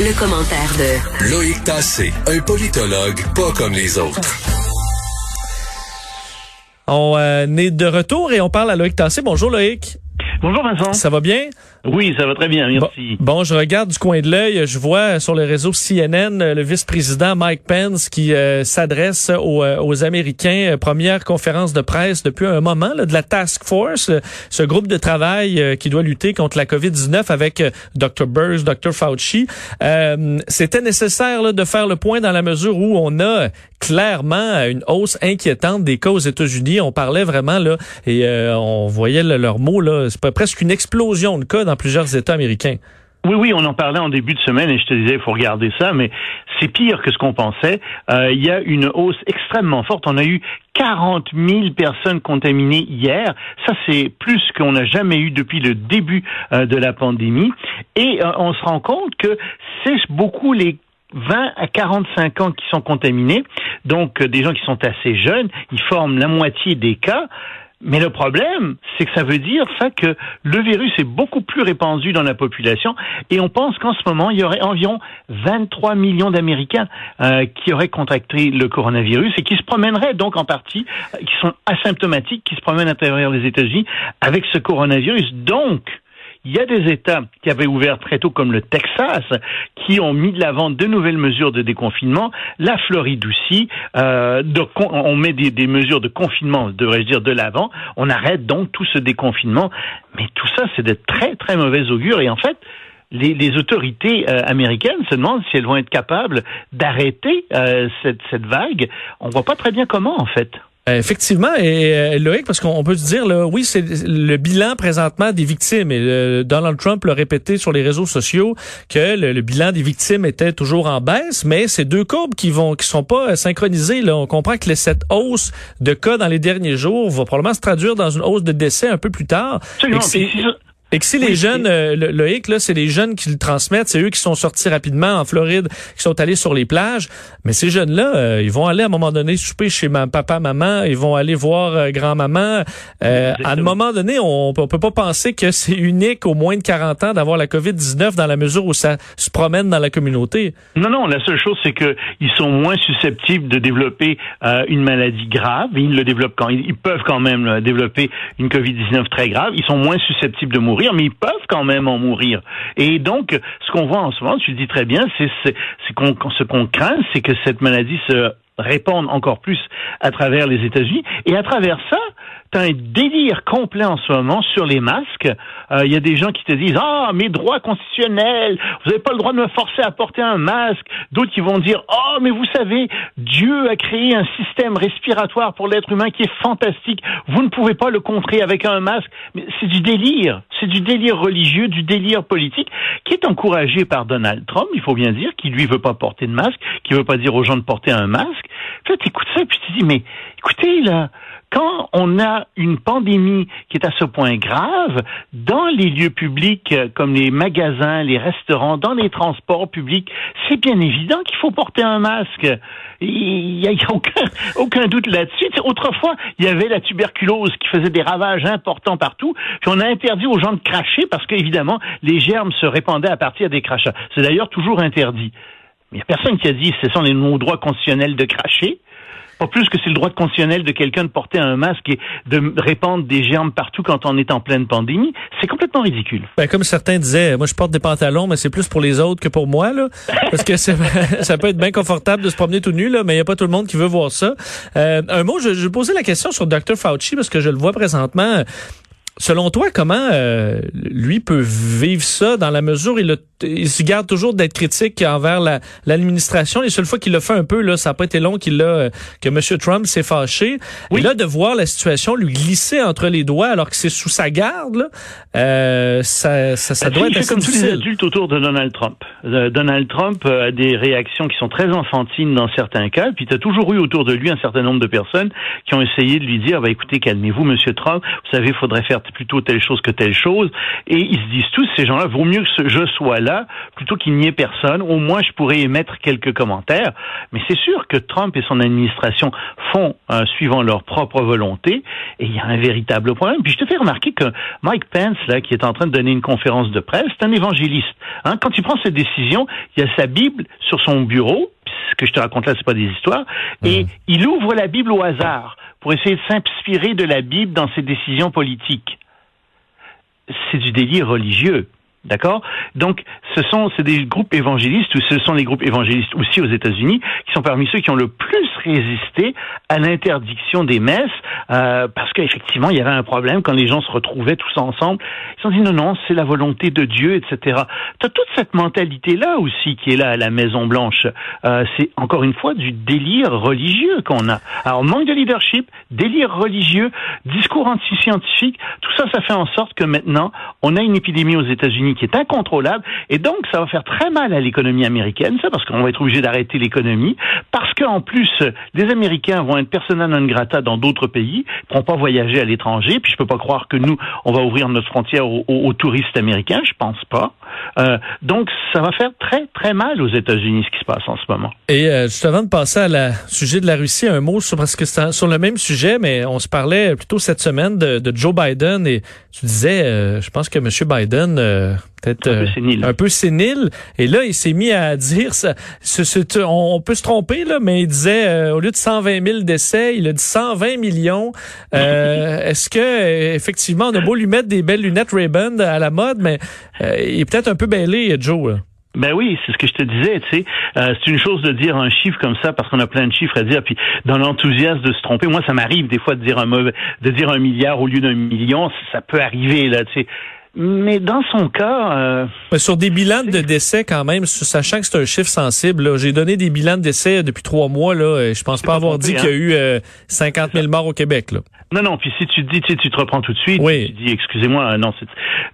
Le commentaire de Loïc Tassé, un politologue pas comme les autres. On euh, est de retour et on parle à Loïc Tassé. Bonjour Loïc. Bonjour Vincent. Ça va bien? Oui, ça va très bien, merci. Bon, je regarde du coin de l'œil, je vois sur le réseau CNN le vice-président Mike Pence qui euh, s'adresse aux, euh, aux, Américains. Première conférence de presse depuis un moment là, de la Task Force, ce groupe de travail qui doit lutter contre la COVID-19 avec Dr. Burrs, Dr. Fauci. C'était nécessaire là, de faire le point dans la mesure où on a clairement une hausse inquiétante des cas aux États-Unis. On parlait vraiment là et on voyait leurs mots là, c'est presque une explosion de cas dans plusieurs États américains. Oui, oui, on en parlait en début de semaine et je te disais, il faut regarder ça, mais c'est pire que ce qu'on pensait. Euh, il y a une hausse extrêmement forte. On a eu 40 000 personnes contaminées hier. Ça, c'est plus qu'on n'a jamais eu depuis le début euh, de la pandémie. Et euh, on se rend compte que c'est beaucoup les 20 à 45 ans qui sont contaminés, donc des gens qui sont assez jeunes, ils forment la moitié des cas. Mais le problème, c'est que ça veut dire ça que le virus est beaucoup plus répandu dans la population et on pense qu'en ce moment, il y aurait environ 23 millions d'Américains euh, qui auraient contracté le coronavirus et qui se promèneraient donc en partie, euh, qui sont asymptomatiques, qui se promènent à travers les États-Unis avec ce coronavirus. Donc, il y a des États qui avaient ouvert très tôt, comme le Texas, qui ont mis de l'avant de nouvelles mesures de déconfinement. La Floride aussi. Euh, on met des, mesures de confinement, devrais-je dire, de l'avant. On arrête donc tout ce déconfinement. Mais tout ça, c'est de très, très mauvais augure. Et en fait, les, les, autorités euh, américaines se demandent si elles vont être capables d'arrêter euh, cette, cette vague. On voit pas très bien comment, en fait. Euh, effectivement, et euh, Loïc, parce qu'on peut se dire, là, oui, c'est le bilan présentement des victimes. Et euh, Donald Trump l'a répété sur les réseaux sociaux que le, bilan des victimes était toujours en baisse, mais ces deux courbes qui vont, qui sont pas synchronisées. Là, on comprend que cette hausse de cas dans les derniers jours va probablement se traduire dans une hausse de décès un peu plus tard. Et que si les jeunes, euh, le, Loïc, là, c'est les jeunes qui le transmettent, c'est eux qui sont sortis rapidement en Floride, qui sont allés sur les plages. Mais ces jeunes-là, euh, ils vont aller à un moment donné souper chez ma, papa, maman, ils vont aller voir euh, grand-maman. à un moment donné, on, on peut pas penser que c'est unique au moins de 40 ans d'avoir la COVID-19 dans la mesure où ça se promène dans la communauté. Non, non, la seule chose, c'est qu'ils sont moins susceptibles de développer une maladie grave. Ils le développent quand ils peuvent quand même développer une COVID-19 très grave. Ils sont moins susceptibles de mourir mais ils peuvent quand même en mourir. Et donc, ce qu'on voit en ce moment, tu le dis très bien, c'est qu'on ce qu'on craint, c'est que cette maladie se répande encore plus à travers les États-Unis. Et à travers ça, T'as un délire complet en ce moment sur les masques. Il euh, y a des gens qui te disent ah mes droits constitutionnels, vous n'avez pas le droit de me forcer à porter un masque. D'autres qui vont dire oh mais vous savez Dieu a créé un système respiratoire pour l'être humain qui est fantastique. Vous ne pouvez pas le contrer avec un masque. Mais c'est du délire, c'est du délire religieux, du délire politique qui est encouragé par Donald Trump. Il faut bien dire qu'il lui veut pas porter de masque, qu'il veut pas dire aux gens de porter un masque. Puis tu écoutes ça et puis tu dis mais écoutez là quand on a une pandémie qui est à ce point grave, dans les lieux publics euh, comme les magasins, les restaurants, dans les transports publics, c'est bien évident qu'il faut porter un masque. Il n'y a, aucun, doute là-dessus. Autrefois, il y avait la tuberculose qui faisait des ravages importants partout, puis on a interdit aux gens de cracher parce qu'évidemment, les germes se répandaient à partir des crachats. C'est d'ailleurs toujours interdit. Il n'y a personne qui a dit ce sont les droits constitutionnels de cracher. Pas plus que c'est le droit constitutionnel de quelqu'un de porter un masque et de répandre des germes partout quand on est en pleine pandémie. C'est complètement ridicule. Ben, comme certains disaient, moi je porte des pantalons, mais c'est plus pour les autres que pour moi, là. Parce que ça peut être bien confortable de se promener tout nu, là, mais il n'y a pas tout le monde qui veut voir ça. Euh, un mot, je, je posais la question sur Dr. Fauci parce que je le vois présentement. Selon toi, comment euh, lui peut vivre ça dans la mesure où il, il se garde toujours d'être critique envers l'administration? Les seules fois qu'il l'a fait un peu, là, ça n'a pas été long qu'il l'a euh, que M. Trump s'est fâché. Et là, de voir la situation lui glisser entre les doigts alors que c'est sous sa garde, là, euh, ça, ça, ça doit être assez comme tous les adultes autour de Donald Trump. Donald Trump a des réactions qui sont très enfantines dans certains cas, puis tu as toujours eu autour de lui un certain nombre de personnes qui ont essayé de lui dire, bah, écoutez, calmez-vous, Monsieur Trump, vous savez, il faudrait faire plutôt telle chose que telle chose. Et ils se disent tous, ces gens-là, vaut mieux que je sois là plutôt qu'il n'y ait personne. Au moins, je pourrais émettre quelques commentaires. Mais c'est sûr que Trump et son administration font euh, suivant leur propre volonté. Et il y a un véritable problème. Puis je te fais remarquer que Mike Pence, là, qui est en train de donner une conférence de presse, c'est un évangéliste. Hein? Quand il prend cette décision, il y a sa Bible sur son bureau. Ce que je te raconte là, c'est pas des histoires. Et mmh. il ouvre la Bible au hasard pour essayer de s'inspirer de la Bible dans ses décisions politiques. C'est du délire religieux. D'accord? Donc, ce sont des groupes évangélistes ou ce sont les groupes évangélistes aussi aux États-Unis qui sont parmi ceux qui ont le plus résisté à l'interdiction des messes euh, parce qu'effectivement il y avait un problème quand les gens se retrouvaient tous ensemble. Ils se sont dit non non c'est la volonté de Dieu etc. Tu as toute cette mentalité là aussi qui est là à la Maison Blanche. Euh, c'est encore une fois du délire religieux qu'on a. Alors manque de leadership, délire religieux, discours anti-scientifique, tout ça ça fait en sorte que maintenant on a une épidémie aux États-Unis qui est incontrôlable et donc ça va faire très mal à l'économie américaine, ça parce qu'on va être obligé d'arrêter l'économie, parce qu'en plus les Américains vont être persona non grata dans d'autres pays, ils pourront pas voyager à l'étranger, puis je peux pas croire que nous on va ouvrir notre frontière aux, touristes américains, je pense pas. Euh, donc ça va faire très très mal aux États-Unis ce qui se passe en ce moment. Et euh, juste avant de passer à la sujet de la Russie, un mot sur parce que c'est sur le même sujet, mais on se parlait plutôt cette semaine de, Joe Biden et tu disais, euh, je pense que M. Biden peut-être un, peu euh, sénile. un peu sénile. Et là, il s'est mis à dire, ça, on, peut se tromper là, mais il disait au lieu de 120 000 décès, il a dit 120 millions. Est-ce que effectivement, on a beau lui mettre des belles lunettes Ray-Ban à la mode, mais il est peut-être un peu bêlé, Joe. Là. Ben oui, c'est ce que je te disais, tu sais. Euh, c'est une chose de dire un chiffre comme ça parce qu'on a plein de chiffres à dire, puis dans l'enthousiasme de se tromper. Moi, ça m'arrive des fois de dire un mauvais, de dire un milliard au lieu d'un million. Ça peut arriver là, tu sais. Mais dans son cas... Euh, sur des bilans de décès quand même, sachant que c'est un chiffre sensible, j'ai donné des bilans de décès depuis trois mois. Là, je pense pas, avoir dit qu'il y a eu 50 hein? 000 morts au Québec. Là. Non, non, puis si tu dis, tu, tu te reprends tout de suite, oui. tu dis, excusez-moi, euh, non,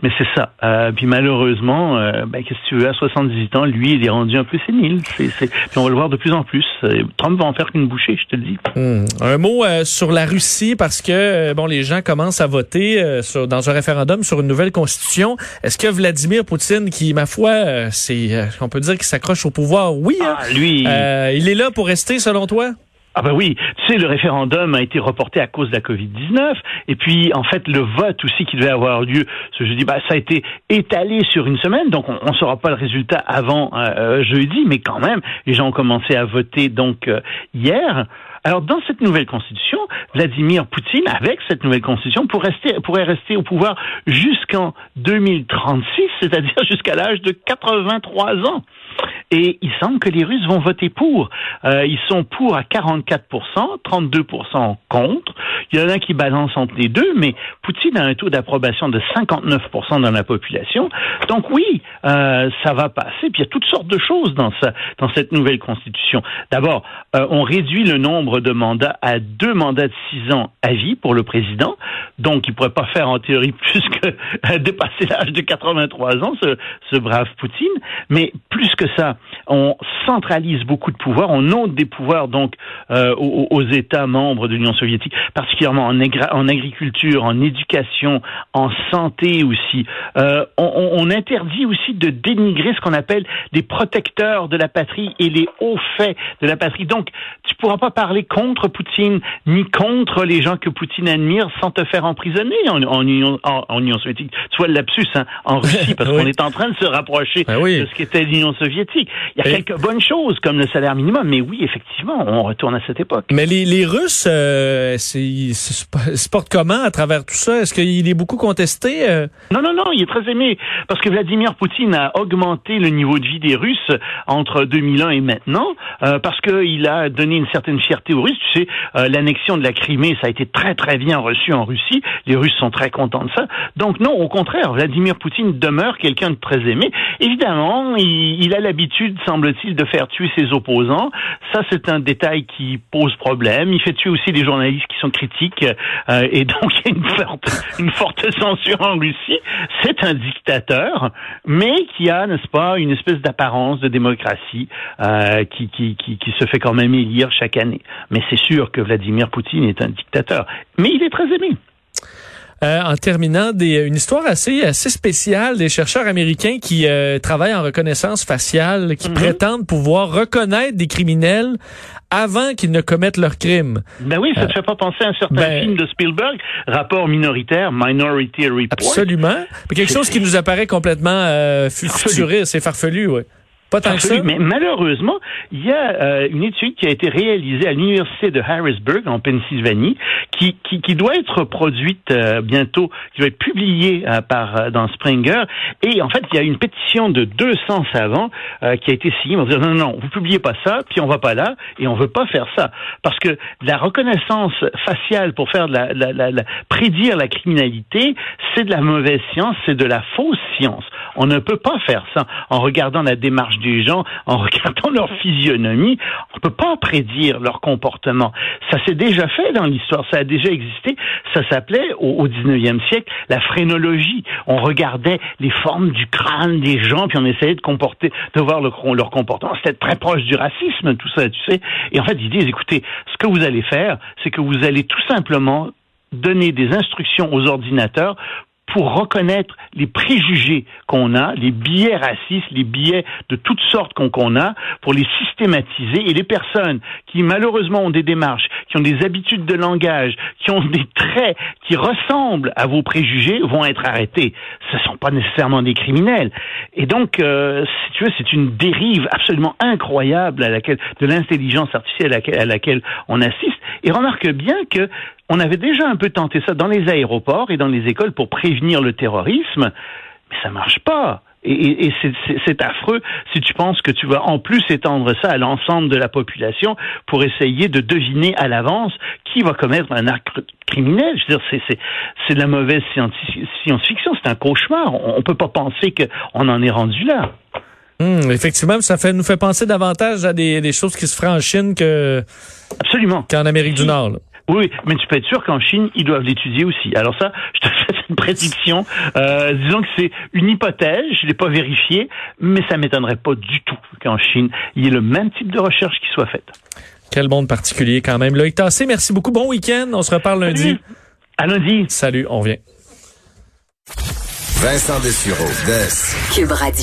mais c'est ça. Euh, puis malheureusement, euh, ben, qu'est-ce que tu veux, à 78 ans, lui, il est rendu un peu sénile. Puis on va le voir de plus en plus. Euh, Trump va en faire qu'une bouchée, je te le dis. Hmm. Un mot sur la Russie, parce que, bon, les gens commencent à voter sur, dans un référendum sur une nouvelle constitution. Est-ce que Vladimir Poutine, qui, ma foi, c'est, on peut dire qu'il s'accroche au pouvoir, oui, hein? ah, lui, il est là pour rester, selon toi? Ah ben oui, tu sais, le référendum a été reporté à cause de la Covid-19, et puis en fait le vote aussi qui devait avoir lieu ce jeudi, bah, ça a été étalé sur une semaine, donc on ne saura pas le résultat avant euh, euh, jeudi, mais quand même, les gens ont commencé à voter donc euh, hier. Alors, dans cette nouvelle constitution, Vladimir Poutine, avec cette nouvelle constitution, pourrait rester, au pouvoir jusqu'en 2036, c'est-à-dire jusqu'à l'âge de 83 ans. Et il semble que les Russes vont voter pour. Euh, ils sont pour à 44% 32% contre. Il y en a qui balancent entre les deux, mais Poutine a un taux d'approbation de 59% dans la population. Donc oui, euh, ça va passer. Puis il y a toutes sortes de choses dans, ça, dans cette nouvelle constitution. D'abord, euh, on réduit le nombre de mandats à deux mandats de six ans à vie pour le président. Donc il pourrait pas faire en théorie plus que dépasser l'âge de 83 ans, ce, ce brave Poutine. Mais plus que ça, on centralise beaucoup de pouvoirs, on ôte des pouvoirs donc euh, aux, États membres de l'Union soviétique, particulièrement en, en, agriculture, en éducation, en santé aussi. Euh, on, on, interdit aussi de dénigrer ce qu'on appelle les protecteurs de la patrie et les hauts faits de la patrie. Donc, tu pourras pas parler contre Poutine ni contre les gens que Poutine admire sans te faire emprisonner en, en, Union, en, Union, soviétique. Tu vois le lapsus hein, en Russie parce qu'on est en train de se rapprocher ben de ce qu'était l'Union soviétique. Il y a quelques bonnes choses comme le salaire minimum, mais oui, effectivement, on retourne à cette époque. Mais les, les Russes, euh, ils se portent comment à travers tout ça? Est-ce qu'il est beaucoup contesté? Euh? Non, non, non, il est très aimé parce que Vladimir Poutine a augmenté le niveau de vie des Russes entre 2001 et maintenant euh, parce qu'il a donné une certaine fierté aux Russes. Tu sais, euh, l'annexion de la Crimée, ça a été très, très bien reçu en Russie. Les Russes sont très contents de ça. Donc non, au contraire, Vladimir Poutine demeure quelqu'un de très aimé. Évidemment, il, il a l'habitude semble-t-il, de faire tuer ses opposants. Ça, c'est un détail qui pose problème. Il fait tuer aussi des journalistes qui sont critiques, euh, et donc il y a une forte, censure en Russie. C'est un dictateur, mais qui a, n'est-ce pas, une espèce d'apparence de démocratie euh, qui, qui se fait quand même élire chaque année. Mais c'est sûr que Vladimir Poutine est un dictateur. Mais il est très aimé. Euh, en terminant, des, une histoire assez assez spéciale des chercheurs américains qui euh, travaillent en reconnaissance faciale, qui Mhm. prétendent pouvoir reconnaître des criminels avant qu'ils ne commettent leur crime. Ben oui, ça te fait pas penser à un certain ben- film de Spielberg, rapport minoritaire, Minority Report. Absolument. Mais quelque chose qui nous apparaît complètement euh, futuriste, c'est farfelu, oui. Pas tant que ça. Absolument. Mais malheureusement, il y a euh, une étude qui a été réalisée à l'université de Harrisburg en Pennsylvanie, qui, qui, qui doit être produite euh, bientôt, qui doit être publiée euh, par euh, dans Springer. Et en fait, il y a une pétition de 200 savants euh, qui a été signée. On va dire non, non, vous publiez pas ça, puis on va pas là, et on veut pas faire ça, parce que la reconnaissance faciale pour faire de la, la, la- la- prédire la criminalité, c'est de la mauvaise science, c'est de la fausse science. On ne peut pas faire ça en regardant la démarche des gens, en regardant leur physionomie. On peut pas prédire leur comportement. Ça s'est déjà fait dans l'histoire, ça a déjà existé. Ça s'appelait au, au 19e siècle la phrénologie. On regardait les formes du crâne des gens, puis on essayait de comporter, de voir leur, leur comportement. C'était très proche du racisme, tout ça, tu sais. Et en fait, ils disent, écoutez, ce que vous allez faire, c'est que vous allez tout simplement donner des instructions aux ordinateurs pour reconnaître les préjugés qu'on a, les biais racistes, les biais de toutes sortes qu'on a, pour les systématiser. Et les personnes qui malheureusement ont des démarches, qui ont des habitudes de langage, qui ont des traits qui ressemblent à vos préjugés, vont être arrêtés. Ce ne sont pas nécessairement des criminels. Et donc, euh, si tu veux, c'est une dérive absolument incroyable de l'intelligence artificielle à laquelle, à laquelle on assiste. Et remarque bien que on avait déjà un peu tenté ça dans les aéroports et dans les écoles pour prévenir le terrorisme, mais ça marche pas. Et, et- et c'est- affreux si tu penses que tu vas en plus étendre ça à l'ensemble de la population pour essayer de deviner à l'avance qui va commettre un acte criminel. Je veux dire, c'est- c'est c'est de la mauvaise science-fiction, c'est un cauchemar. On, on peut pas penser qu'on en est rendu là. Hum, effectivement, ça fait, nous fait penser davantage à des, des choses qui se feraient en Chine que, qu'en Amérique du Nord. là. Oui, mais tu peux être sûr qu'en Chine, ils doivent l'étudier aussi. Alors ça, je te fais une prédiction. Euh, disons que c'est une hypothèse, je l'ai pas vérifiée, mais ça m'étonnerait pas du tout qu'en Chine, il y ait le même type de recherche qui soit faite. Quel monde particulier quand même. Loïc Tassé, merci beaucoup. Bon week-end. On se reparle lundi. Salut. À lundi. Salut, on revient. Vincent Dessureau, Des. Cube Radio.